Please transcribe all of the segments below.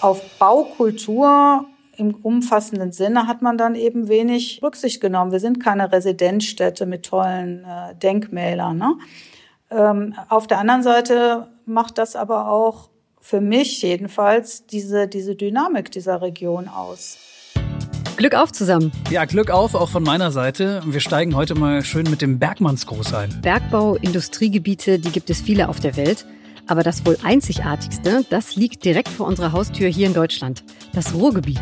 Auf Baukultur im umfassenden Sinne hat man dann eben wenig Rücksicht genommen. Wir sind keine Residenzstätte mit tollen äh, Denkmälern. Ne? Ähm, auf der anderen Seite macht das aber auch für mich jedenfalls diese, diese Dynamik dieser Region aus. Glück auf zusammen. Ja, Glück auf auch von meiner Seite. Wir steigen heute mal schön mit dem Bergmannsgruß ein. Bergbau, Industriegebiete, die gibt es viele auf der Welt. Aber das wohl einzigartigste, das liegt direkt vor unserer Haustür hier in Deutschland. Das Ruhrgebiet.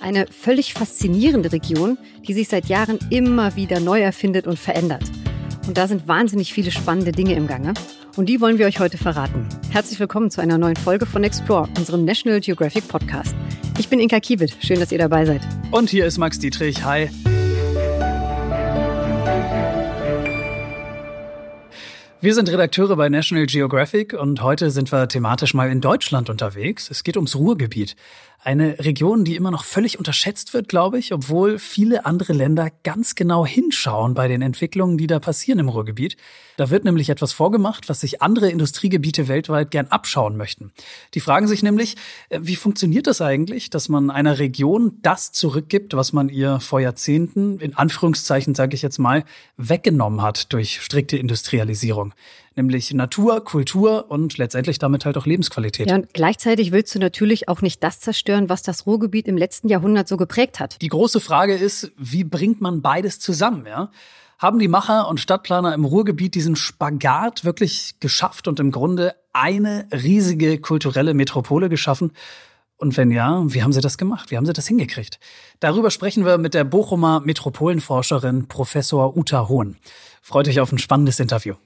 Eine völlig faszinierende Region, die sich seit Jahren immer wieder neu erfindet und verändert. Und da sind wahnsinnig viele spannende Dinge im Gange. Und die wollen wir euch heute verraten. Herzlich willkommen zu einer neuen Folge von Explore, unserem National Geographic Podcast. Ich bin Inka Kiewit. Schön, dass ihr dabei seid. Und hier ist Max Dietrich. Hi. Wir sind Redakteure bei National Geographic und heute sind wir thematisch mal in Deutschland unterwegs. Es geht ums Ruhrgebiet. Eine Region, die immer noch völlig unterschätzt wird, glaube ich, obwohl viele andere Länder ganz genau hinschauen bei den Entwicklungen, die da passieren im Ruhrgebiet. Da wird nämlich etwas vorgemacht, was sich andere Industriegebiete weltweit gern abschauen möchten. Die fragen sich nämlich, äh, wie funktioniert das eigentlich, dass man einer Region das zurückgibt, was man ihr vor Jahrzehnten, in Anführungszeichen sage ich jetzt mal, weggenommen hat durch strikte Industrialisierung nämlich Natur, Kultur und letztendlich damit halt auch Lebensqualität. Ja, und gleichzeitig willst du natürlich auch nicht das zerstören, was das Ruhrgebiet im letzten Jahrhundert so geprägt hat. Die große Frage ist, wie bringt man beides zusammen, ja? Haben die Macher und Stadtplaner im Ruhrgebiet diesen Spagat wirklich geschafft und im Grunde eine riesige kulturelle Metropole geschaffen? Und wenn ja, wie haben sie das gemacht? Wie haben sie das hingekriegt? Darüber sprechen wir mit der Bochumer Metropolenforscherin Professor Uta Hohn. Freut euch auf ein spannendes Interview.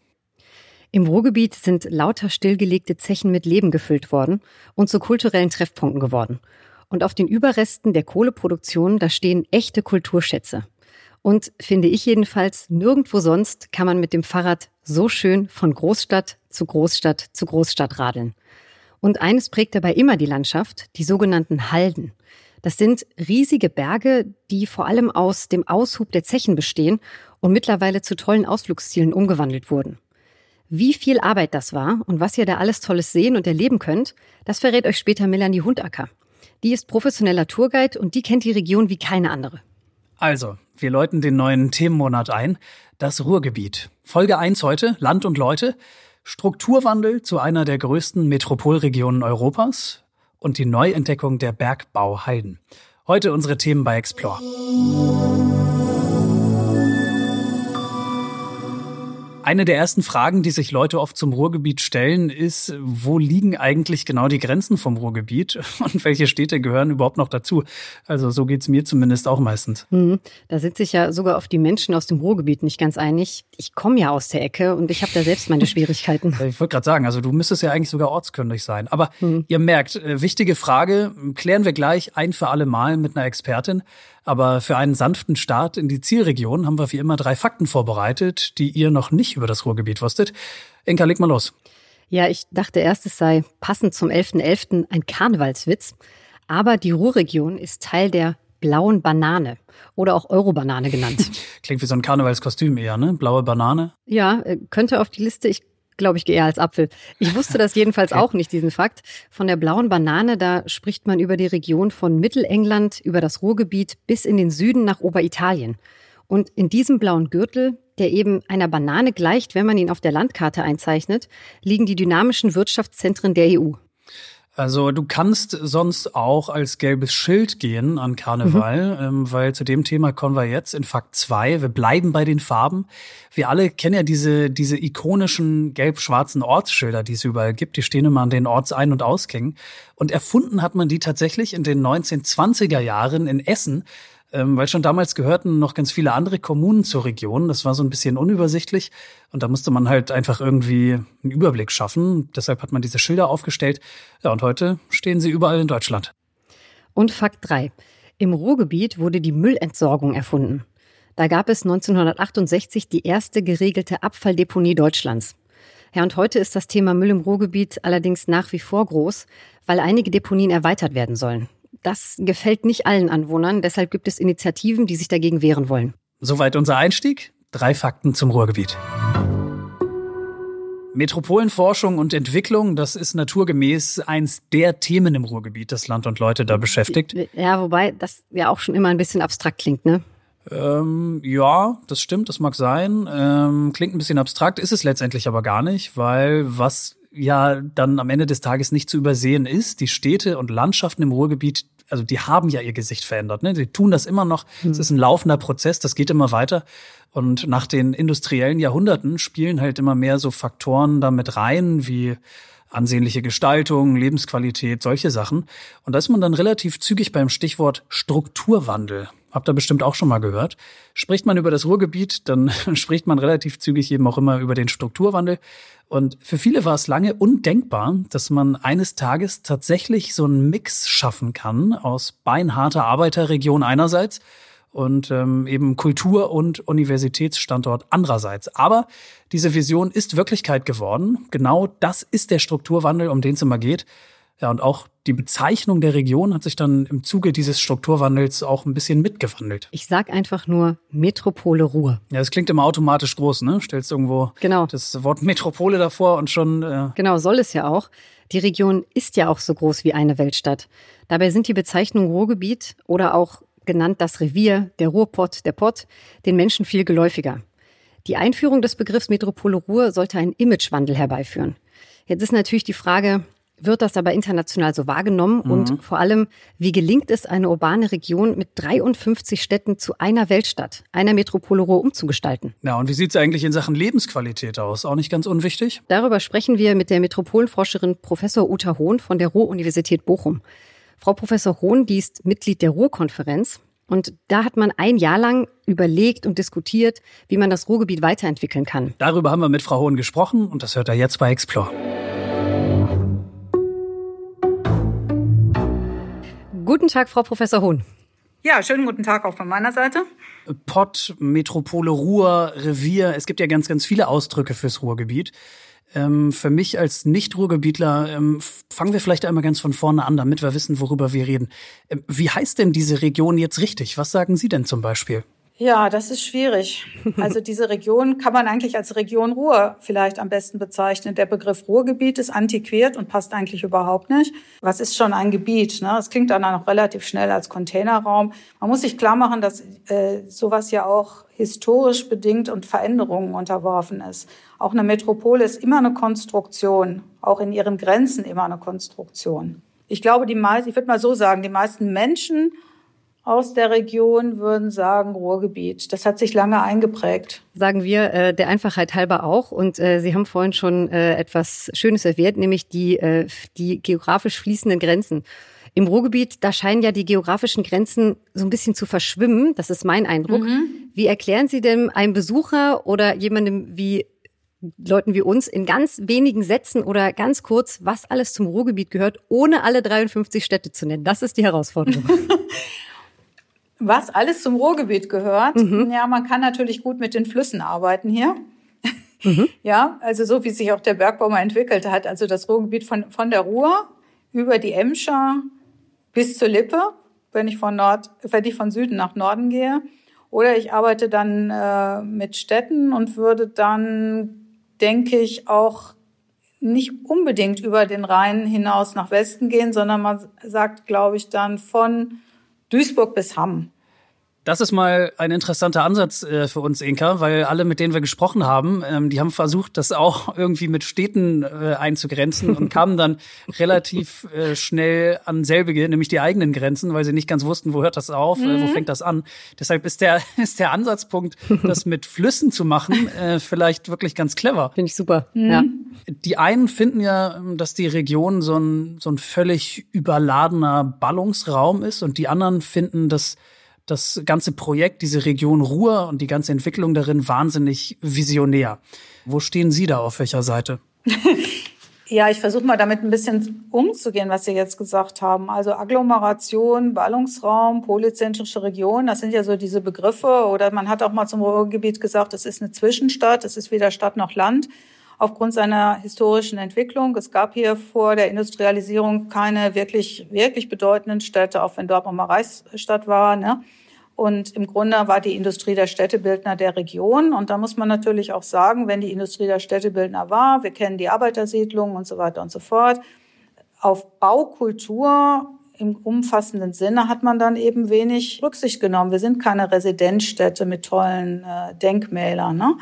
Im Ruhrgebiet sind lauter stillgelegte Zechen mit Leben gefüllt worden und zu kulturellen Treffpunkten geworden. Und auf den Überresten der Kohleproduktion, da stehen echte Kulturschätze. Und finde ich jedenfalls, nirgendwo sonst kann man mit dem Fahrrad so schön von Großstadt zu Großstadt zu Großstadt radeln. Und eines prägt dabei immer die Landschaft, die sogenannten Halden. Das sind riesige Berge, die vor allem aus dem Aushub der Zechen bestehen und mittlerweile zu tollen Ausflugszielen umgewandelt wurden. Wie viel Arbeit das war und was ihr da alles Tolles sehen und erleben könnt, das verrät euch später Melanie Hundacker. Die ist professioneller Tourguide und die kennt die Region wie keine andere. Also, wir läuten den neuen Themenmonat ein. Das Ruhrgebiet. Folge 1 heute, Land und Leute. Strukturwandel zu einer der größten Metropolregionen Europas und die Neuentdeckung der Bergbauhalden. Heute unsere Themen bei Explore. Eine der ersten Fragen, die sich Leute oft zum Ruhrgebiet stellen, ist, wo liegen eigentlich genau die Grenzen vom Ruhrgebiet und welche Städte gehören überhaupt noch dazu? Also so geht's mir zumindest auch meistens. Hm, da sitze ich ja sogar auf die Menschen aus dem Ruhrgebiet nicht ganz einig. Ich komme ja aus der Ecke und ich habe da selbst meine Schwierigkeiten. ich wollte gerade sagen, also du müsstest ja eigentlich sogar ortskundig sein. Aber hm. ihr merkt, äh, wichtige Frage, klären wir gleich ein für alle Mal mit einer Expertin. Aber für einen sanften Start in die Zielregion haben wir wie immer drei Fakten vorbereitet, die ihr noch nicht über das Ruhrgebiet wusstet. Inka, leg mal los. Ja, ich dachte erst, es sei passend zum 11.11. .11. ein Karnevalswitz. Aber die Ruhrregion ist Teil der blauen Banane oder auch Eurobanane genannt. Klingt wie so ein Karnevalskostüm eher, ne? Blaue Banane. Ja, äh, könnte auf die Liste. Ich glaube ich, eher als Apfel. Ich wusste das jedenfalls okay. auch nicht, diesen Fakt. Von der blauen Banane, da spricht man über die Region von Mittelengland, über das Ruhrgebiet bis in den Süden nach Oberitalien. Und in diesem blauen Gürtel, der eben einer Banane gleicht, wenn man ihn auf der Landkarte einzeichnet, liegen die dynamischen Wirtschaftszentren der EU. Also du kannst sonst auch als gelbes Schild gehen an Karneval, mhm. ähm, weil zu dem Thema kommen wir jetzt in Fakt 2. Wir bleiben bei den Farben. Wir alle kennen ja diese, diese ikonischen gelb-schwarzen Ortsschilder, die es überall gibt. Die stehen immer an den Ortsein- und Ausgängen. Und erfunden hat man die tatsächlich in den 1920er Jahren in Essen ähm, weil schon damals gehörten noch ganz viele andere Kommunen zur Region. Das war so ein bisschen unübersichtlich und da musste man halt einfach irgendwie einen Überblick schaffen. Deshalb hat man diese Schilder aufgestellt. Ja, und heute stehen sie überall in Deutschland. Und Fakt 3. Im Ruhrgebiet wurde die Müllentsorgung erfunden. Da gab es 1968 die erste geregelte Abfalldeponie Deutschlands. Ja, und heute ist das Thema Müll im Ruhrgebiet allerdings nach wie vor groß, weil einige Deponien erweitert werden sollen. Das gefällt nicht allen Anwohnern, deshalb gibt es Initiativen, die sich dagegen wehren wollen. Soweit unser Einstieg. Drei Fakten zum Ruhrgebiet. Metropolenforschung und Entwicklung, das ist naturgemäß eins der Themen im Ruhrgebiet, das Land und Leute da beschäftigt. Ja, wobei das ja auch schon immer ein bisschen abstrakt klingt, ne? Ähm, ja, das stimmt, das mag sein. Ähm, klingt ein bisschen abstrakt, ist es letztendlich aber gar nicht, weil was ja dann am Ende des Tages nicht zu übersehen ist, die Städte und Landschaften im Ruhrgebiet, also die haben ja ihr Gesicht verändert. Ne? Die tun das immer noch. Es mhm. ist ein laufender Prozess, das geht immer weiter. Und nach den industriellen Jahrhunderten spielen halt immer mehr so Faktoren damit rein, wie ansehnliche Gestaltung, Lebensqualität, solche Sachen. Und da ist man dann relativ zügig beim Stichwort Strukturwandel. Habt ihr bestimmt auch schon mal gehört. Spricht man über das Ruhrgebiet, dann spricht man relativ zügig eben auch immer über den Strukturwandel. Und für viele war es lange undenkbar, dass man eines Tages tatsächlich so einen Mix schaffen kann aus beinharter Arbeiterregion einerseits und ähm, eben Kultur- und Universitätsstandort andererseits. Aber diese Vision ist Wirklichkeit geworden. Genau das ist der Strukturwandel, um den es immer geht. Ja, und auch die Bezeichnung der Region hat sich dann im Zuge dieses Strukturwandels auch ein bisschen mitgewandelt. Ich sag einfach nur Metropole Ruhr. Ja, das klingt immer automatisch groß, ne? Stellst irgendwo genau. das Wort Metropole davor und schon. Äh genau, soll es ja auch. Die Region ist ja auch so groß wie eine Weltstadt. Dabei sind die Bezeichnungen Ruhrgebiet oder auch genannt das Revier, der Ruhrpott, der Pott, den Menschen viel geläufiger. Die Einführung des Begriffs Metropole Ruhr sollte einen Imagewandel herbeiführen. Jetzt ist natürlich die Frage, wird das aber international so wahrgenommen mhm. und vor allem, wie gelingt es, eine urbane Region mit 53 Städten zu einer Weltstadt, einer Metropole Ruhr umzugestalten? Ja, und wie sieht es eigentlich in Sachen Lebensqualität aus? Auch nicht ganz unwichtig? Darüber sprechen wir mit der Metropolenforscherin Professor Uta Hohn von der Ruhr-Universität Bochum. Frau Professor Hohn, die ist Mitglied der Ruhrkonferenz. Und da hat man ein Jahr lang überlegt und diskutiert, wie man das Ruhrgebiet weiterentwickeln kann. Darüber haben wir mit Frau Hohn gesprochen und das hört er jetzt bei Explore. Guten Tag, Frau Professor Hohn. Ja, schönen guten Tag auch von meiner Seite. Pott, Metropole Ruhr, Revier, es gibt ja ganz, ganz viele Ausdrücke fürs Ruhrgebiet. Ähm, für mich als Nicht-Ruhrgebietler ähm, fangen wir vielleicht einmal ganz von vorne an, damit wir wissen, worüber wir reden. Ähm, wie heißt denn diese Region jetzt richtig? Was sagen Sie denn zum Beispiel? Ja, das ist schwierig. Also diese Region kann man eigentlich als Region Ruhr vielleicht am besten bezeichnen. Der Begriff Ruhrgebiet ist antiquiert und passt eigentlich überhaupt nicht. Was ist schon ein Gebiet? Ne? Das klingt dann auch relativ schnell als Containerraum. Man muss sich klar machen, dass äh, sowas ja auch historisch bedingt und Veränderungen unterworfen ist. Auch eine Metropole ist immer eine Konstruktion, auch in ihren Grenzen immer eine Konstruktion. Ich glaube, die meisten, ich würde mal so sagen, die meisten Menschen aus der Region würden sagen Ruhrgebiet. Das hat sich lange eingeprägt. Sagen wir äh, der Einfachheit halber auch. Und äh, Sie haben vorhin schon äh, etwas Schönes erwähnt, nämlich die, äh, die geografisch fließenden Grenzen. Im Ruhrgebiet, da scheinen ja die geografischen Grenzen so ein bisschen zu verschwimmen. Das ist mein Eindruck. Mhm. Wie erklären Sie denn einem Besucher oder jemandem wie Leuten wie uns in ganz wenigen Sätzen oder ganz kurz, was alles zum Ruhrgebiet gehört, ohne alle 53 Städte zu nennen? Das ist die Herausforderung. Was alles zum Ruhrgebiet gehört. Mhm. Ja, man kann natürlich gut mit den Flüssen arbeiten hier. Mhm. Ja, also so wie sich auch der Bergbau mal entwickelt hat. Also das Ruhrgebiet von, von der Ruhr über die Emscher bis zur Lippe, wenn ich von Nord, wenn ich von Süden nach Norden gehe. Oder ich arbeite dann äh, mit Städten und würde dann, denke ich, auch nicht unbedingt über den Rhein hinaus nach Westen gehen, sondern man sagt, glaube ich, dann von Duisburg bis Hamm. Das ist mal ein interessanter Ansatz äh, für uns, Inka, weil alle, mit denen wir gesprochen haben, ähm, die haben versucht, das auch irgendwie mit Städten äh, einzugrenzen und kamen dann relativ äh, schnell an selbige, nämlich die eigenen Grenzen, weil sie nicht ganz wussten, wo hört das auf, mhm. wo fängt das an. Deshalb ist der, ist der Ansatzpunkt, das mit Flüssen zu machen, äh, vielleicht wirklich ganz clever. Finde ich super. Mhm. Ja. Die einen finden ja, dass die Region so ein, so ein völlig überladener Ballungsraum ist und die anderen finden, dass das ganze Projekt, diese Region Ruhr und die ganze Entwicklung darin wahnsinnig visionär. Wo stehen Sie da auf welcher Seite? ja, ich versuche mal damit ein bisschen umzugehen, was Sie jetzt gesagt haben. Also Agglomeration, Ballungsraum, polyzentrische Region, das sind ja so diese Begriffe. Oder man hat auch mal zum Ruhrgebiet gesagt, es ist eine Zwischenstadt, es ist weder Stadt noch Land aufgrund seiner historischen Entwicklung. Es gab hier vor der Industrialisierung keine wirklich, wirklich bedeutenden Städte, auch wenn Dortmund mal Reichsstadt war. Ne? Und im Grunde war die Industrie der Städtebildner der Region. Und da muss man natürlich auch sagen, wenn die Industrie der Städtebildner war, wir kennen die Arbeitersiedlungen und so weiter und so fort, auf Baukultur im umfassenden Sinne hat man dann eben wenig Rücksicht genommen. Wir sind keine Residenzstädte mit tollen äh, Denkmälern. Ne?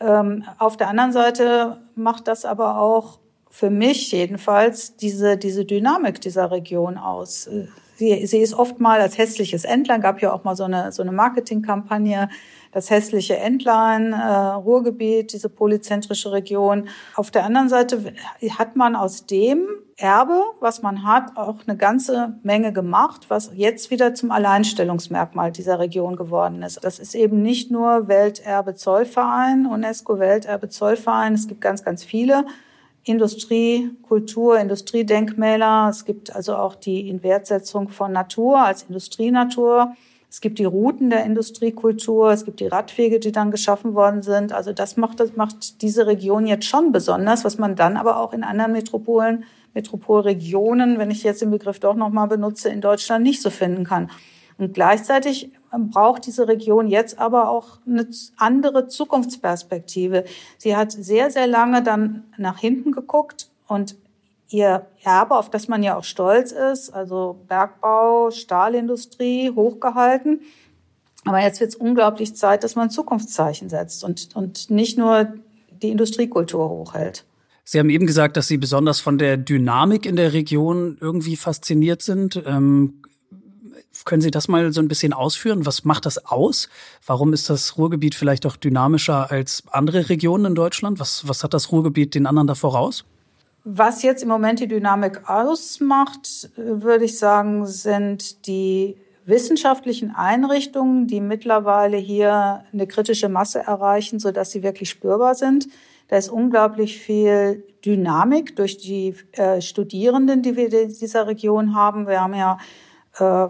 Ähm, auf der anderen Seite macht das aber auch für mich jedenfalls diese, diese Dynamik dieser Region aus. Sie, sie ist oft mal als hässliches Entlein, gab ja auch mal so eine, so eine Marketingkampagne, das hässliche Entlein, äh, Ruhrgebiet, diese polyzentrische Region. Auf der anderen Seite hat man aus dem Erbe, was man hat, auch eine ganze Menge gemacht, was jetzt wieder zum Alleinstellungsmerkmal dieser Region geworden ist. Das ist eben nicht nur Welterbe Zollverein, UNESCO Welterbe Zollverein, es gibt ganz, ganz viele. Industrie, Kultur, Industriedenkmäler. Es gibt also auch die Inwertsetzung von Natur als Industrienatur. Es gibt die Routen der Industriekultur, es gibt die Radwege, die dann geschaffen worden sind. Also das macht, das macht diese Region jetzt schon besonders, was man dann aber auch in anderen Metropolen, Metropolregionen, wenn ich jetzt den Begriff doch nochmal benutze, in Deutschland nicht so finden kann. Und gleichzeitig braucht diese Region jetzt aber auch eine andere Zukunftsperspektive. Sie hat sehr, sehr lange dann nach hinten geguckt und ihr Erbe, auf das man ja auch stolz ist, also Bergbau, Stahlindustrie, hochgehalten. Aber jetzt wird es unglaublich Zeit, dass man Zukunftszeichen setzt und, und nicht nur die Industriekultur hochhält. Sie haben eben gesagt, dass Sie besonders von der Dynamik in der Region irgendwie fasziniert sind. Ähm, können Sie das mal so ein bisschen ausführen? Was macht das aus? Warum ist das Ruhrgebiet vielleicht auch dynamischer als andere Regionen in Deutschland? Was, was hat das Ruhrgebiet den anderen da voraus? Was jetzt im Moment die Dynamik ausmacht, würde ich sagen, sind die wissenschaftlichen Einrichtungen, die mittlerweile hier eine kritische Masse erreichen, so dass sie wirklich spürbar sind. Da ist unglaublich viel Dynamik durch die äh, Studierenden, die wir in dieser Region haben. Wir haben ja äh,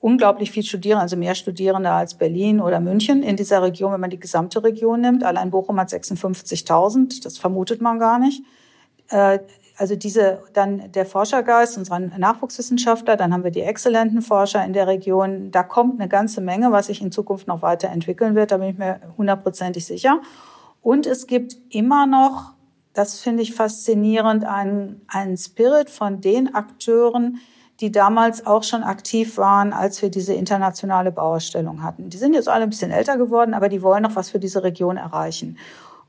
unglaublich viel Studierende, also mehr Studierende als Berlin oder München in dieser Region, wenn man die gesamte Region nimmt. Allein Bochum hat 56.000, das vermutet man gar nicht. Äh, also diese, dann der Forschergeist unserer Nachwuchswissenschaftler, dann haben wir die exzellenten Forscher in der Region. Da kommt eine ganze Menge, was sich in Zukunft noch weiterentwickeln wird, da bin ich mir hundertprozentig sicher. Und es gibt immer noch, das finde ich faszinierend, einen, einen Spirit von den Akteuren, die damals auch schon aktiv waren, als wir diese internationale Bauausstellung hatten. Die sind jetzt alle ein bisschen älter geworden, aber die wollen noch was für diese Region erreichen.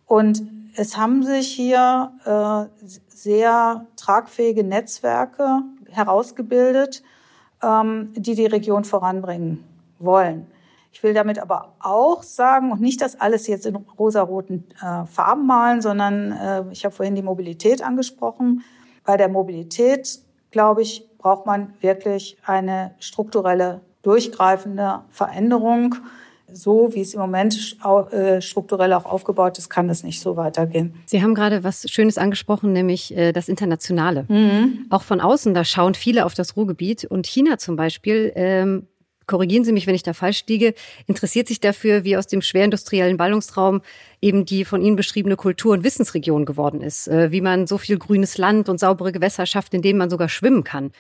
Und es haben sich hier äh, sehr tragfähige Netzwerke herausgebildet, ähm, die die Region voranbringen wollen. Ich will damit aber auch sagen, und nicht das alles jetzt in rosaroten äh, Farben malen, sondern äh, ich habe vorhin die Mobilität angesprochen. Bei der Mobilität, glaube ich, braucht man wirklich eine strukturelle, durchgreifende Veränderung. So wie es im Moment äh, strukturell auch aufgebaut ist, kann es nicht so weitergehen. Sie haben gerade was Schönes angesprochen, nämlich äh, das Internationale. Mhm. Auch von außen, da schauen viele auf das Ruhrgebiet und China zum Beispiel ähm, korrigieren Sie mich, wenn ich da falsch liege, interessiert sich dafür, wie aus dem schwerindustriellen Ballungsraum eben die von Ihnen beschriebene Kultur- und Wissensregion geworden ist, äh, wie man so viel grünes Land und saubere Gewässer schafft, in denen man sogar schwimmen kann.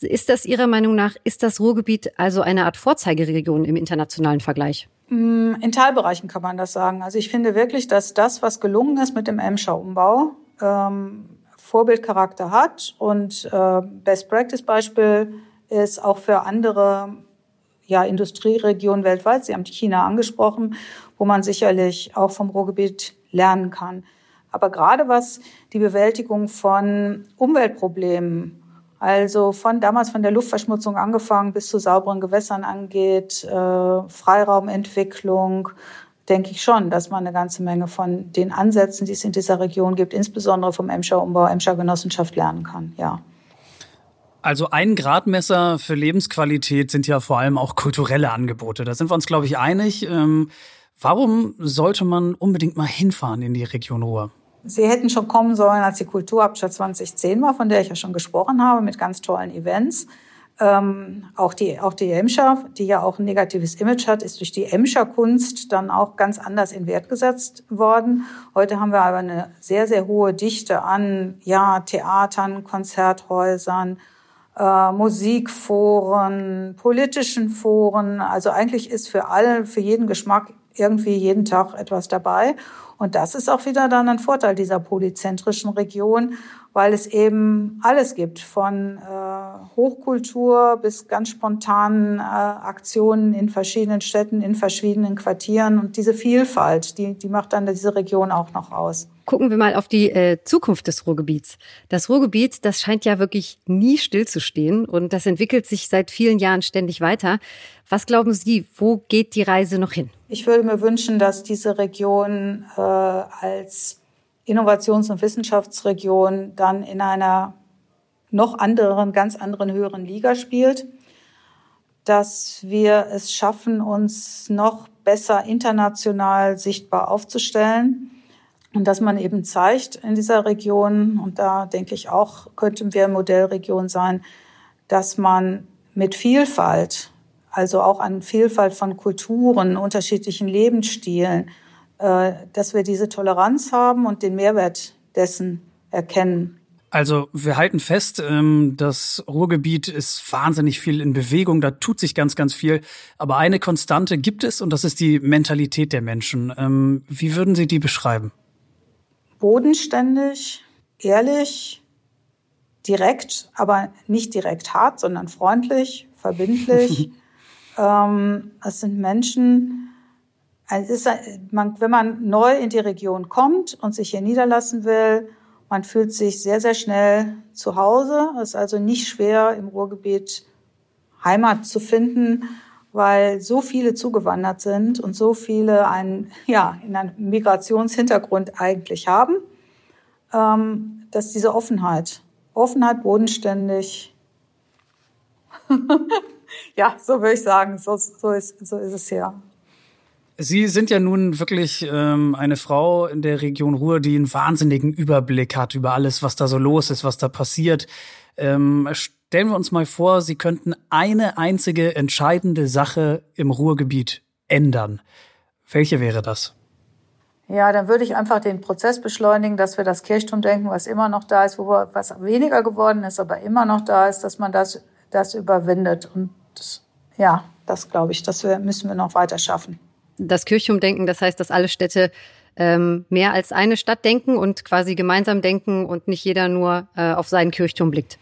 Ist das Ihrer Meinung nach, ist das Ruhrgebiet also eine Art Vorzeigeregion im internationalen Vergleich? Mm, in Teilbereichen kann man das sagen. Also ich finde wirklich, dass das, was gelungen ist mit dem Emscher-Umbau, ähm, Vorbildcharakter hat und äh, Best-Practice-Beispiel ist auch für andere ja, Industrieregionen weltweit. Sie haben China angesprochen, wo man sicherlich auch vom Ruhrgebiet lernen kann. Aber gerade was die Bewältigung von Umweltproblemen, also von damals von der Luftverschmutzung angefangen bis zu sauberen Gewässern angeht, äh, Freiraumentwicklung, denke ich schon, dass man eine ganze Menge von den Ansätzen, die es in dieser Region gibt, insbesondere vom Emscher Umbau, Emscher Genossenschaft lernen kann. Ja. Also ein Gradmesser für Lebensqualität sind ja vor allem auch kulturelle Angebote. Da sind wir uns, glaube ich, einig. Ähm, warum sollte man unbedingt mal hinfahren in die Region Ruhr? Sie hätten schon kommen sollen, als die Kulturhauptstadt 2010 war, von der ich ja schon gesprochen habe, mit ganz tollen Events. Ähm, auch die, auch die Emscher, die ja auch ein negatives Image hat, ist durch die Emscher Kunst dann auch ganz anders in Wert gesetzt worden. Heute haben wir aber eine sehr, sehr hohe Dichte an, ja, Theatern, Konzerthäusern, äh, Musikforen, politischen Foren. Also eigentlich ist für alle, für jeden Geschmack irgendwie jeden Tag etwas dabei. Und das ist auch wieder dann ein Vorteil dieser polyzentrischen Region, weil es eben alles gibt, von äh, Hochkultur bis ganz spontanen äh, Aktionen in verschiedenen Städten, in verschiedenen Quartieren. Und diese Vielfalt, die, die macht dann diese Region auch noch aus. Gucken wir mal auf die äh, Zukunft des Ruhrgebiets. Das Ruhrgebiet, das scheint ja wirklich nie stillzustehen und das entwickelt sich seit vielen Jahren ständig weiter. Was glauben Sie, wo geht die Reise noch hin? Ich würde mir wünschen, dass diese Region äh, als Innovations- und Wissenschaftsregion dann in einer noch anderen, ganz anderen höheren Liga spielt, dass wir es schaffen, uns noch besser international sichtbar aufzustellen und dass man eben zeigt in dieser Region, und da denke ich auch, könnten wir Modellregion sein, dass man mit Vielfalt, also auch an Vielfalt von Kulturen, unterschiedlichen Lebensstilen, äh, dass wir diese Toleranz haben und den Mehrwert dessen erkennen. Also wir halten fest, ähm, das Ruhrgebiet ist wahnsinnig viel in Bewegung, da tut sich ganz, ganz viel. Aber eine Konstante gibt es und das ist die Mentalität der Menschen. Ähm, wie würden Sie die beschreiben? Bodenständig, ehrlich, direkt, aber nicht direkt hart, sondern freundlich, verbindlich. ähm, es sind Menschen, es ist, man, wenn man neu in die Region kommt und sich hier niederlassen will, man fühlt sich sehr, sehr schnell zu Hause. Es ist also nicht schwer, im Ruhrgebiet Heimat zu finden weil so viele zugewandert sind und so viele einen, ja, in einem Migrationshintergrund eigentlich haben, ähm, dass diese Offenheit, Offenheit bodenständig, ja, so würde ich sagen, so, so, ist, so ist es hier. Sie sind ja nun wirklich ähm, eine Frau in der Region Ruhr, die einen wahnsinnigen Überblick hat über alles, was da so los ist, was da passiert. Ähm, Stellen wir uns mal vor, Sie könnten eine einzige entscheidende Sache im Ruhrgebiet ändern. Welche wäre das? Ja, dann würde ich einfach den Prozess beschleunigen, dass wir das Kirchturmdenken, was immer noch da ist, wo wir, was weniger geworden ist, aber immer noch da ist, dass man das, das überwindet. Und das, ja, das glaube ich, das müssen wir noch weiter schaffen. Das Kirchturmdenken, das heißt, dass alle Städte ähm, mehr als eine Stadt denken und quasi gemeinsam denken und nicht jeder nur äh, auf seinen Kirchturm blickt.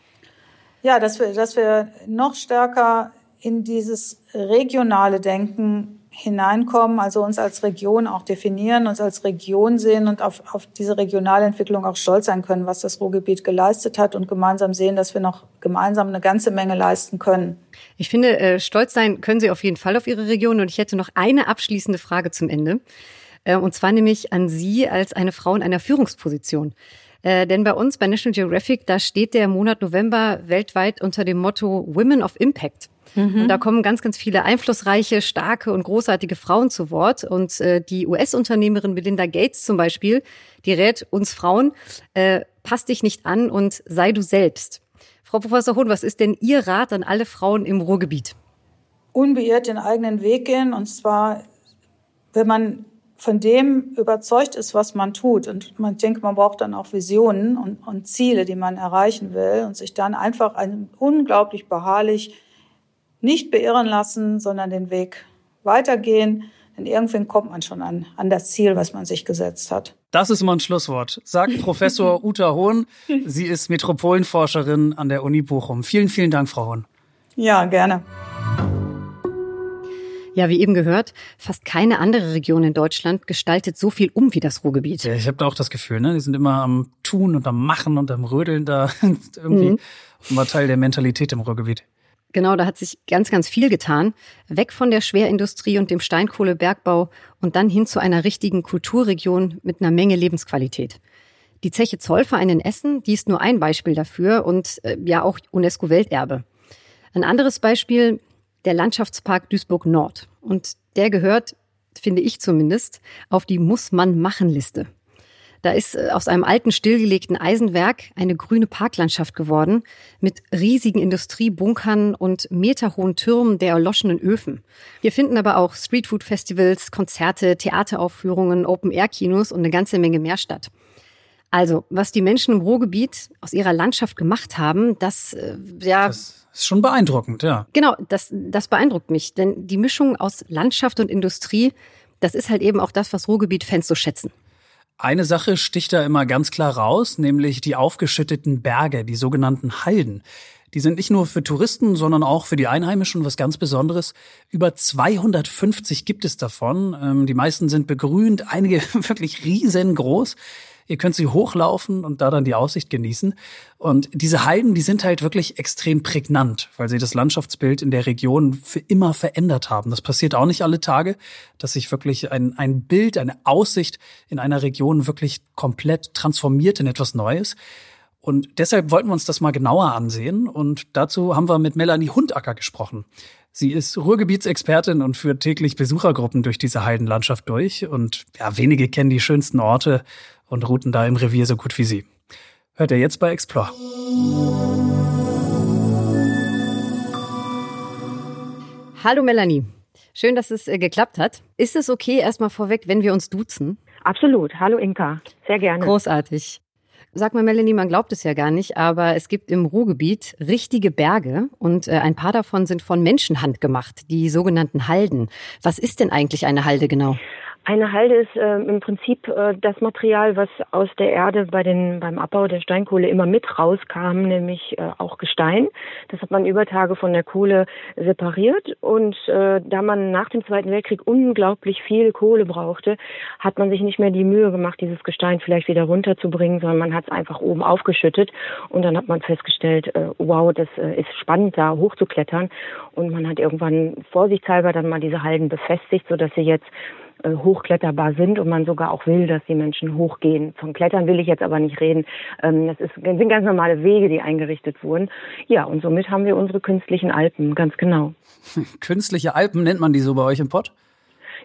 Ja, dass wir, dass wir noch stärker in dieses regionale Denken hineinkommen, also uns als Region auch definieren, uns als Region sehen und auf, auf diese regionale Entwicklung auch stolz sein können, was das Ruhrgebiet geleistet hat und gemeinsam sehen, dass wir noch gemeinsam eine ganze Menge leisten können. Ich finde, äh, stolz sein können Sie auf jeden Fall auf Ihre Region und ich hätte noch eine abschließende Frage zum Ende. Äh, und zwar nämlich an Sie als eine Frau in einer Führungsposition. Äh, denn bei uns, bei National Geographic, da steht der Monat November weltweit unter dem Motto Women of Impact. Mhm. Und da kommen ganz, ganz viele einflussreiche, starke und großartige Frauen zu Wort. Und äh, die US-Unternehmerin Melinda Gates zum Beispiel, die rät uns Frauen, äh, pass dich nicht an und sei du selbst. Frau Professor Hohn, was ist denn Ihr Rat an alle Frauen im Ruhrgebiet? Unbeirrt den eigenen Weg gehen. Und zwar, wenn man von dem überzeugt ist, was man tut. Und man denkt, man braucht dann auch Visionen und, und Ziele, die man erreichen will und sich dann einfach ein, unglaublich beharrlich nicht beirren lassen, sondern den Weg weitergehen. Denn irgendwann kommt man schon an, an das Ziel, was man sich gesetzt hat. Das ist immer ein Schlusswort, sagt Professor Uta Hohn. Sie ist Metropolenforscherin an der Uni Bochum. Vielen, vielen Dank, Frau Hohn. Ja, gerne. Ja, wie eben gehört, fast keine andere Region in Deutschland gestaltet so viel um wie das Ruhrgebiet. Ja, ich habe da auch das Gefühl, ne? Die sind immer am Tun und am Machen und am Rödeln da. Irgendwie mhm. war Teil der Mentalität im Ruhrgebiet. Genau, da hat sich ganz, ganz viel getan. Weg von der Schwerindustrie und dem Steinkohlebergbau und dann hin zu einer richtigen Kulturregion mit einer Menge Lebensqualität. Die Zeche Zollverein in Essen, die ist nur ein Beispiel dafür und äh, ja auch UNESCO-Welterbe. Ein anderes Beispiel, der Landschaftspark Duisburg Nord. Und der gehört, finde ich zumindest, auf die Muss-man-machen-Liste. Da ist äh, aus einem alten stillgelegten Eisenwerk eine grüne Parklandschaft geworden mit riesigen Industriebunkern und meterhohen Türmen der erloschenen Öfen. Hier finden aber auch Streetfood-Festivals, Konzerte, Theateraufführungen, Open-Air-Kinos und eine ganze Menge mehr statt. Also, was die Menschen im Ruhrgebiet aus ihrer Landschaft gemacht haben, das, äh, ja. Das ist schon beeindruckend, ja. Genau, das, das beeindruckt mich. Denn die Mischung aus Landschaft und Industrie, das ist halt eben auch das, was Ruhrgebiet-Fans so schätzen. Eine Sache sticht da immer ganz klar raus, nämlich die aufgeschütteten Berge, die sogenannten Halden. Die sind nicht nur für Touristen, sondern auch für die Einheimischen was ganz Besonderes. Über 250 gibt es davon. Ähm, die meisten sind begrünt, einige wirklich riesengroß. Ihr könnt sie hochlaufen und da dann die Aussicht genießen. Und diese Heiden, die sind halt wirklich extrem prägnant, weil sie das Landschaftsbild in der Region für immer verändert haben. Das passiert auch nicht alle Tage, dass sich wirklich ein, ein Bild, eine Aussicht in einer Region wirklich komplett transformiert in etwas Neues. Und deshalb wollten wir uns das mal genauer ansehen. Und dazu haben wir mit Melanie Hundacker gesprochen. Sie ist Ruhrgebietsexpertin und führt täglich Besuchergruppen durch diese Heidenlandschaft durch. Und ja, wenige kennen die schönsten Orte und routen da im Revier so gut wie sie. Hört ihr jetzt bei Explore. Hallo Melanie. Schön, dass es äh, geklappt hat. Ist es okay, erstmal vorweg, wenn wir uns duzen? Absolut. Hallo Inka. Sehr gerne. Großartig. Sag mal, Melanie, man glaubt es ja gar nicht, aber es gibt im Ruhrgebiet richtige Berge und äh, ein paar davon sind von Menschenhand gemacht, die sogenannten Halden. Was ist denn eigentlich eine Halde genau? Eine Halde ist äh, im Prinzip äh, das Material, was aus der Erde bei den, beim Abbau der Steinkohle immer mit rauskam, nämlich äh, auch Gestein. Das hat man über Tage von der Kohle separiert. Und äh, da man nach dem Zweiten Weltkrieg unglaublich viel Kohle brauchte, hat man sich nicht mehr die Mühe gemacht, dieses Gestein vielleicht wieder runterzubringen, sondern man hat es einfach oben aufgeschüttet. Und dann hat man festgestellt, äh, wow, das äh, ist spannend, da hochzuklettern. Und man hat irgendwann vorsichtshalber dann mal diese Halden befestigt, sodass sie jetzt äh, hochkletterbar sind und man sogar auch will, dass die Menschen hochgehen. Von Klettern will ich jetzt aber nicht reden. Ähm, das ist, sind ganz normale Wege, die eingerichtet wurden. Ja, und somit haben wir unsere künstlichen Alpen, ganz genau. Künstliche Alpen nennt man die so bei euch im Pott?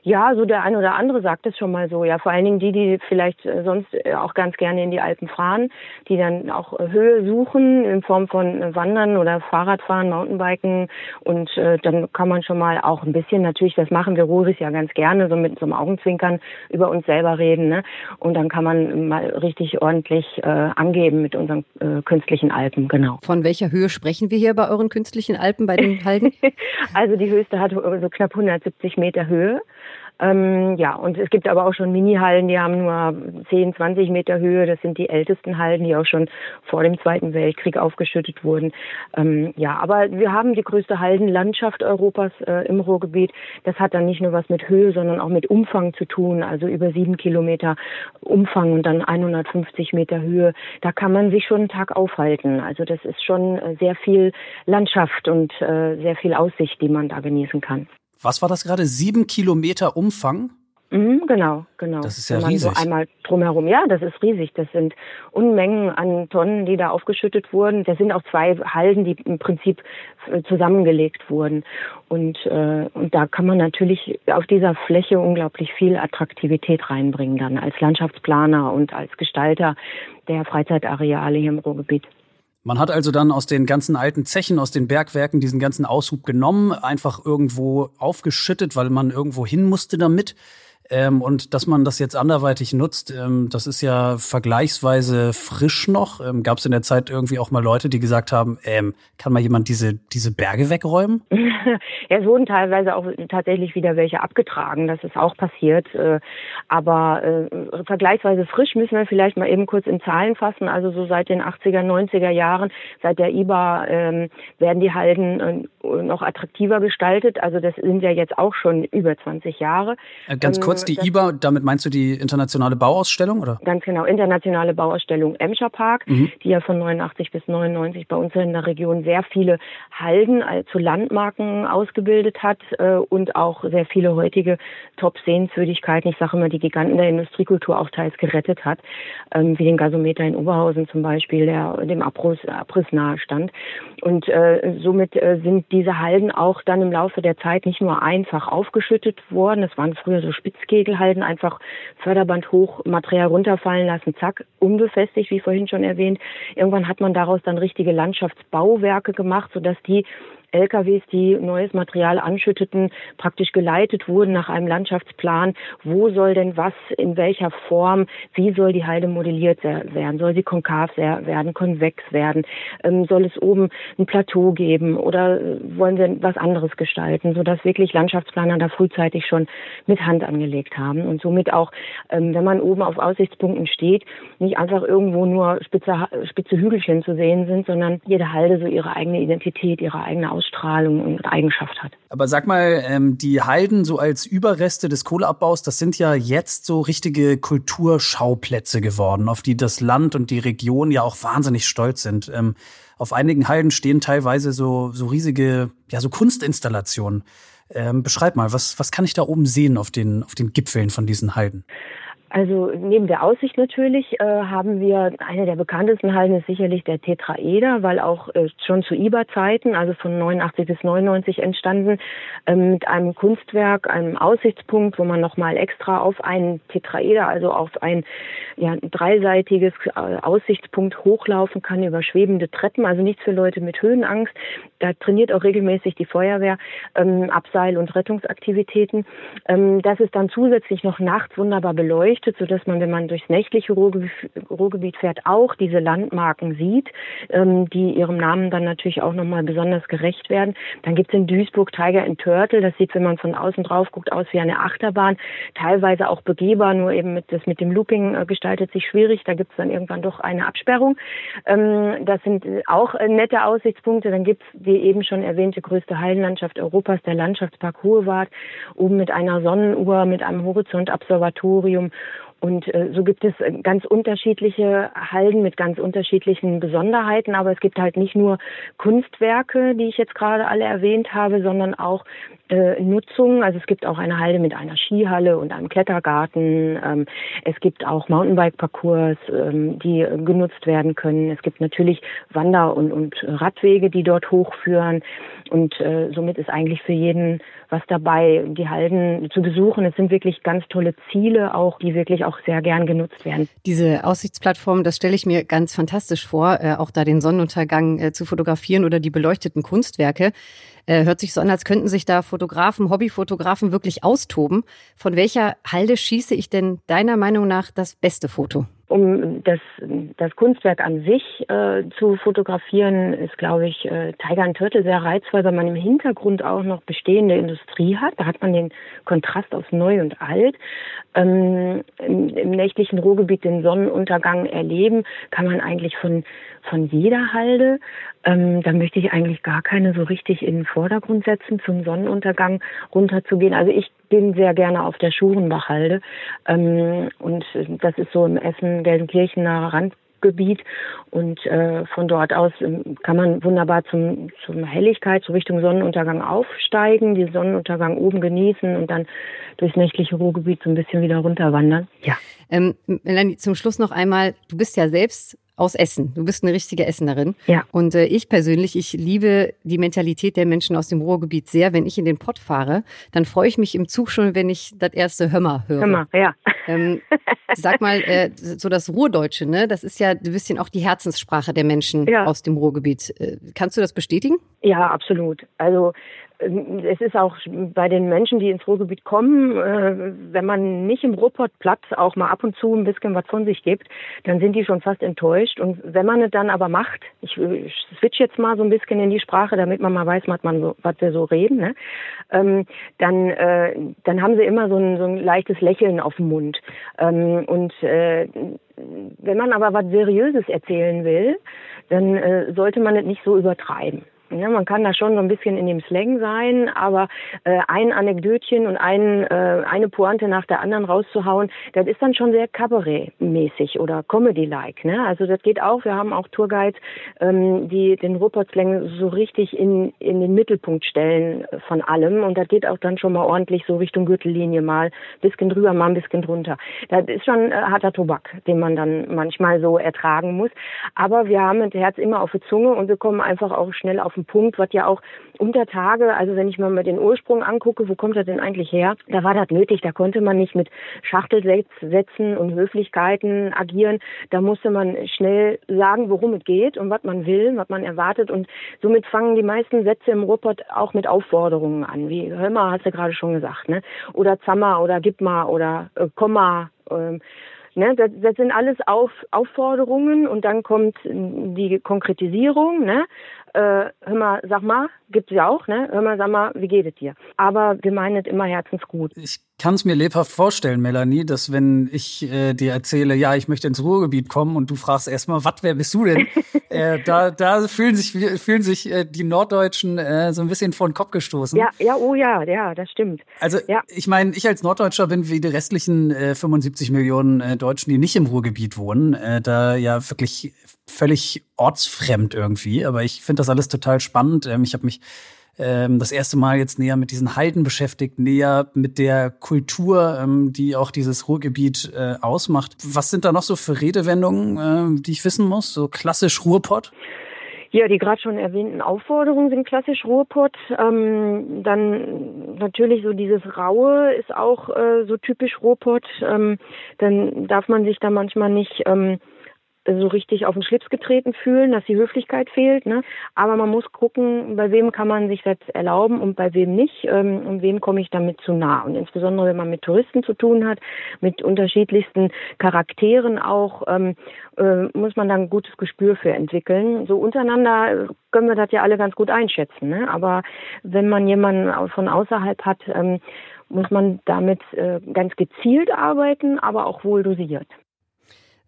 Ja, so der eine oder andere sagt es schon mal so. Ja, vor allen Dingen die, die vielleicht äh, sonst äh, auch ganz gerne in die Alpen fahren, die dann auch äh, Höhe suchen in Form von Wandern oder Fahrradfahren, Mountainbiken und äh, dann kann man schon mal auch ein bisschen natürlich, das machen wir Ruris ja ganz gerne, so mit so einem Augenzwinkern über uns selber reden, ne? Und dann kann man mal richtig ordentlich äh, angeben mit unseren äh, künstlichen Alpen, genau. Von welcher Höhe sprechen wir hier bei euren künstlichen Alpen bei den Halden? also die höchste hat so knapp 170 Meter Höhe. Ähm, ja, und es gibt aber auch schon Mini-Hallen, die haben nur 10, 20 Meter Höhe. Das sind die ältesten Hallen, die auch schon vor dem Zweiten Weltkrieg aufgeschüttet wurden. Ähm, ja, aber wir haben die größte Haldenlandschaft Europas äh, im Ruhrgebiet. Das hat dann nicht nur was mit Höhe, sondern auch mit Umfang zu tun. Also über sieben Kilometer Umfang und dann 150 Meter Höhe. Da kann man sich schon einen Tag aufhalten. Also das ist schon äh, sehr viel Landschaft und äh, sehr viel Aussicht, die man da genießen kann. Was war das gerade? Sieben Kilometer Umfang? Mhm, genau, genau. Das ist ja riesig. So einmal drumherum. Ja, das ist riesig. Das sind Unmengen an Tonnen, die da aufgeschüttet wurden. Das sind auch zwei Halden, die im Prinzip zusammengelegt wurden. Und, äh, und da kann man natürlich auf dieser Fläche unglaublich viel Attraktivität reinbringen dann als Landschaftsplaner und als Gestalter der Freizeitareale hier im Ruhrgebiet. Man hat also dann aus den ganzen alten Zechen, aus den Bergwerken diesen ganzen Aushub genommen, einfach irgendwo aufgeschüttet, weil man irgendwo hin musste damit. Ähm, und dass man das jetzt anderweitig nutzt, ähm, das ist ja vergleichsweise frisch noch. Ähm, Gab es in der Zeit irgendwie auch mal Leute, die gesagt haben, ähm, kann mal jemand diese, diese Berge wegräumen? ja, es wurden teilweise auch tatsächlich wieder welche abgetragen. Das ist auch passiert. Äh, aber äh, vergleichsweise frisch müssen wir vielleicht mal eben kurz in Zahlen fassen. Also so seit den 80er, 90er Jahren, seit der IBA ähm, werden die Halden äh, noch attraktiver gestaltet. Also das sind ja jetzt auch schon über 20 Jahre. Äh, ganz ähm, kurz, kurz die IBA, damit meinst du die internationale Bauausstellung, oder? Ganz genau, internationale Bauausstellung Emscher Park, mhm. die ja von 89 bis 99 bei uns in der Region sehr viele Halden zu Landmarken ausgebildet hat äh, und auch sehr viele heutige Top-Sehenswürdigkeiten, ich sage immer die Giganten der Industriekultur auch teils gerettet hat, ähm, wie den Gasometer in Oberhausen zum Beispiel, der dem Abriss, Abriss nahe stand. Und äh, somit äh, sind diese Halden auch dann im Laufe der Zeit nicht nur einfach aufgeschüttet worden, es waren früher so Spitz Kegel halten, einfach Förderband hoch, Material runterfallen lassen, zack, unbefestigt, wie vorhin schon erwähnt. Irgendwann hat man daraus dann richtige Landschaftsbauwerke gemacht, sodass die LKWs, die neues Material anschütteten, praktisch geleitet wurden nach einem Landschaftsplan. Wo soll denn was, in welcher Form, wie soll die Halde modelliert werden? Soll sie konkav werden, konvex werden? Ähm, soll es oben ein Plateau geben oder wollen wir was anderes gestalten, sodass wirklich Landschaftsplaner da frühzeitig schon mit Hand angelegt haben und somit auch, ähm, wenn man oben auf Aussichtspunkten steht, nicht einfach irgendwo nur spitze, spitze Hügelchen zu sehen sind, sondern jede Halde so ihre eigene Identität, ihre eigene Ausstrahlung und Eigenschaft hat. Aber sag mal, ähm, die Halden so als Überreste des Kohleabbaus, das sind ja jetzt so richtige Kulturschauplätze geworden, auf die das Land und die Region ja auch wahnsinnig stolz sind. Ähm, auf einigen Halden stehen teilweise so, so riesige, ja, so Kunstinstallationen. Ähm, beschreib mal, was, was kann ich da oben sehen auf den, auf den Gipfeln von diesen Halden? Also neben der Aussicht natürlich äh, haben wir eine der bekanntesten Hallen ist sicherlich der Tetraeder, weil auch äh, schon zu IBA-Zeiten, also von 89 bis 99 entstanden, äh, mit einem Kunstwerk, einem Aussichtspunkt, wo man nochmal extra auf einen Tetraeder, also auf ein ja, dreiseitiges äh, Aussichtspunkt hochlaufen kann über schwebende Treppen, also nichts für Leute mit Höhenangst. Da trainiert auch regelmäßig die Feuerwehr ähm, Abseil- und Rettungsaktivitäten. Ähm, das ist dann zusätzlich noch nachts wunderbar beleuchtet beleuchtet, sodass man, wenn man durchs nächtliche Ruhrgebiet fährt, auch diese Landmarken sieht, ähm, die ihrem Namen dann natürlich auch nochmal besonders gerecht werden. Dann gibt es in Duisburg Tiger and Turtle. Das sieht, wenn man von außen drauf guckt, aus wie eine Achterbahn. Teilweise auch begehbar, nur eben mit, das mit dem Looping äh, gestaltet sich schwierig. Da gibt es dann irgendwann doch eine Absperrung. Ähm, das sind auch äh, nette Aussichtspunkte. Dann gibt es die eben schon erwähnte größte Heidenlandschaft Europas, der Landschaftspark Hohewart, oben mit einer Sonnenuhr, mit einem Horizontabservatorium und äh, so gibt es äh, ganz unterschiedliche Halden mit ganz unterschiedlichen Besonderheiten. Aber es gibt halt nicht nur Kunstwerke, die ich jetzt gerade alle erwähnt habe, sondern auch äh, Nutzung. Also es gibt auch eine Halde mit einer Skihalle und einem Klettergarten. Ähm, es gibt auch Mountainbike-Parcours, ähm, die genutzt werden können. Es gibt natürlich Wander- und Radwege, die dort hochführen. Und äh, somit ist eigentlich für jeden was dabei, die Halden zu besuchen. Es sind wirklich ganz tolle Ziele auch, die wirklich auch sehr gern genutzt werden. Diese Aussichtsplattform, das stelle ich mir ganz fantastisch vor, äh, auch da den Sonnenuntergang äh, zu fotografieren oder die beleuchteten Kunstwerke. Äh, hört sich so an, als könnten sich da Fotografen, Hobbyfotografen wirklich austoben. Von welcher Halde schieße ich denn deiner Meinung nach das beste Foto? Um das, das Kunstwerk an sich äh, zu fotografieren, ist, glaube ich, äh, Tiger and Turtle sehr reizvoll, weil man im Hintergrund auch noch bestehende Industrie hat. Da hat man den Kontrast aus Neu und Alt. Ähm, im, Im nächtlichen Ruhrgebiet den Sonnenuntergang erleben kann man eigentlich von, von jeder Halde. Ähm, da möchte ich eigentlich gar keine so richtig in den Vordergrund setzen, zum Sonnenuntergang runterzugehen. Also ich bin sehr gerne auf der Schurenbachhalde. Ähm, und das ist so im Essen-Gelsenkirchener Randgebiet. Und äh, von dort aus ähm, kann man wunderbar zum, zum Helligkeit, so Richtung Sonnenuntergang aufsteigen, den Sonnenuntergang oben genießen und dann durchs nächtliche Ruhrgebiet so ein bisschen wieder runterwandern. Ja. Ähm, Melanie, zum Schluss noch einmal, du bist ja selbst aus Essen. Du bist eine richtige Essenerin. Ja. Und äh, ich persönlich, ich liebe die Mentalität der Menschen aus dem Ruhrgebiet sehr. Wenn ich in den Pott fahre, dann freue ich mich im Zug schon, wenn ich das erste Hömmer höre. Hömmer, ja. Ähm, sag mal, äh, so das Ruhrdeutsche, ne? Das ist ja ein bisschen auch die Herzenssprache der Menschen ja. aus dem Ruhrgebiet. Äh, kannst du das bestätigen? Ja, absolut. Also es ist auch bei den Menschen, die ins Ruhrgebiet kommen, äh, wenn man nicht im Ruhrpottplatz auch mal ab und zu ein bisschen was von sich gibt, dann sind die schon fast enttäuscht. Und wenn man es dann aber macht, ich, switch jetzt mal so ein bisschen in die Sprache, damit man mal weiß, was, man was wir so reden, ne? ähm, dann, äh, dann haben sie immer so ein, so ein leichtes Lächeln auf dem Mund. Ähm, und äh, wenn man aber was Seriöses erzählen will, dann sollte man es nicht so übertreiben. Ja, man kann da schon so ein bisschen in dem Slang sein, aber äh, ein Anekdötchen und ein, äh, eine Pointe nach der anderen rauszuhauen, das ist dann schon sehr Cabaret-mäßig oder Comedy-like. Ne? Also das geht auch. Wir haben auch Tourguides, ähm, die den Ruhrpott-Slang so richtig in, in den Mittelpunkt stellen von allem. Und das geht auch dann schon mal ordentlich so Richtung Gürtellinie mal, ein bisschen drüber, mal ein bisschen drunter. Das ist schon äh, harter Tobak, den man dann manchmal so ertragen muss. Aber wir haben das Herz immer auf der Zunge und wir kommen einfach auch schnell auf den Punkt, was ja auch unter Tage, also wenn ich mal mal den Ursprung angucke, wo kommt das denn eigentlich her? Da war das nötig, da konnte man nicht mit Schachtelsätzen und Höflichkeiten agieren. Da musste man schnell sagen, worum es geht und was man will, was man erwartet und somit fangen die meisten Sätze im Ruhrpott auch mit Aufforderungen an, wie hör mal, hast du gerade schon gesagt, ne? Oder Zammer oder gib mal oder äh, komm mal. Ähm, Ne, das, das sind alles Auf, Aufforderungen und dann kommt die Konkretisierung. Ne? Äh, hör mal, sag mal, gibt's ja auch, ne? Hör mal, sag mal, wie geht es dir? Aber wir meinen es immer herzensgut. Ich kann es mir lebhaft vorstellen, Melanie, dass wenn ich äh, dir erzähle, ja, ich möchte ins Ruhrgebiet kommen und du fragst erstmal, was, wer bist du denn? äh, da, da fühlen sich, fühlen sich äh, die Norddeutschen äh, so ein bisschen vor den Kopf gestoßen. Ja, ja, oh ja, ja, das stimmt. Also ja. ich meine, ich als Norddeutscher bin wie die restlichen äh, 75 Millionen äh, Deutschen, die nicht im Ruhrgebiet wohnen, äh, da ja wirklich völlig ortsfremd irgendwie. Aber ich finde das alles total spannend. Ähm, ich habe mich ähm, das erste Mal jetzt näher mit diesen Heiden beschäftigt, näher mit der Kultur, ähm, die auch dieses Ruhrgebiet äh, ausmacht. Was sind da noch so für Redewendungen, äh, die ich wissen muss? So klassisch Ruhrpott? Ja, die gerade schon erwähnten Aufforderungen sind klassisch Ruhrpott. Ähm, dann natürlich so dieses Raue ist auch äh, so typisch Ruhrpott. Ähm, dann darf man sich da manchmal nicht ähm, so richtig auf den Schlips getreten fühlen, dass die Höflichkeit fehlt. Ne? Aber man muss gucken, bei wem kann man sich das erlauben und bei wem nicht ähm, und wem komme ich damit zu nah. Und insbesondere, wenn man mit Touristen zu tun hat, mit unterschiedlichsten Charakteren auch, ähm, äh, muss man da ein gutes Gespür für entwickeln. So untereinander können wir das ja alle ganz gut einschätzen. Ne? Aber wenn man jemanden von außerhalb hat, ähm, muss man damit äh, ganz gezielt arbeiten, aber auch wohl dosiert.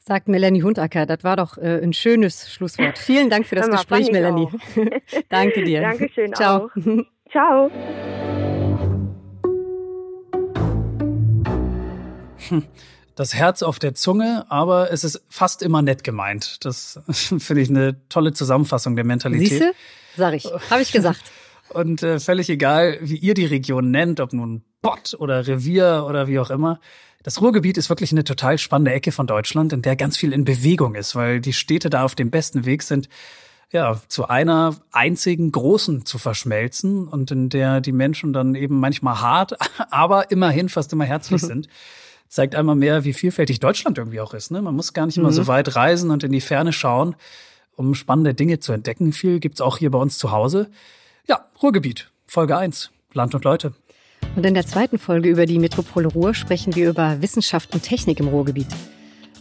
Sagt Melanie Hundacker. Das war doch äh, ein schönes Schlusswort. Vielen Dank für das mal, Gespräch, Melanie. Danke dir. Dankeschön Ciao. auch. Ciao. Das Herz auf der Zunge, aber es ist fast immer nett gemeint. Das finde ich eine tolle Zusammenfassung der Mentalität. Siehste? Sag ich. Habe ich gesagt. Und äh, völlig egal, wie ihr die Region nennt, ob nun Pott oder Revier oder wie auch immer. Das Ruhrgebiet ist wirklich eine total spannende Ecke von Deutschland, in der ganz viel in Bewegung ist, weil die Städte da auf dem besten Weg sind, ja, zu einer einzigen großen zu verschmelzen und in der die Menschen dann eben manchmal hart, aber immerhin fast immer herzlich sind. Zeigt einmal mehr, wie vielfältig Deutschland irgendwie auch ist. Ne? Man muss gar nicht immer mhm. so weit reisen und in die Ferne schauen, um spannende Dinge zu entdecken. Viel gibt's auch hier bei uns zu Hause. Ja, Ruhrgebiet, Folge 1, Land und Leute. Und in der zweiten Folge über die Metropole Ruhr sprechen wir über Wissenschaft und Technik im Ruhrgebiet.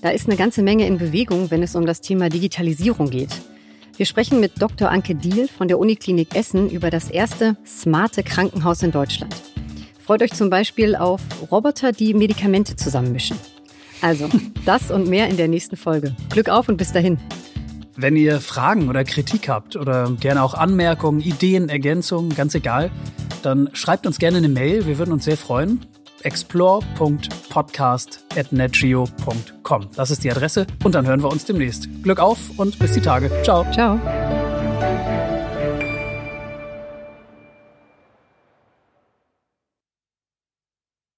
Da ist eine ganze Menge in Bewegung, wenn es um das Thema Digitalisierung geht. Wir sprechen mit Dr. Anke Diel von der Uniklinik Essen über das erste smarte Krankenhaus in Deutschland. Freut euch zum Beispiel auf Roboter, die Medikamente zusammenmischen. Also, das und mehr in der nächsten Folge. Glück auf und bis dahin. Wenn ihr Fragen oder Kritik habt oder gerne auch Anmerkungen, Ideen, Ergänzungen, ganz egal, dann schreibt uns gerne eine Mail. Wir würden uns sehr freuen. explore.podcast.netgeo.com. Das ist die Adresse und dann hören wir uns demnächst. Glück auf und bis die Tage. Ciao. Ciao.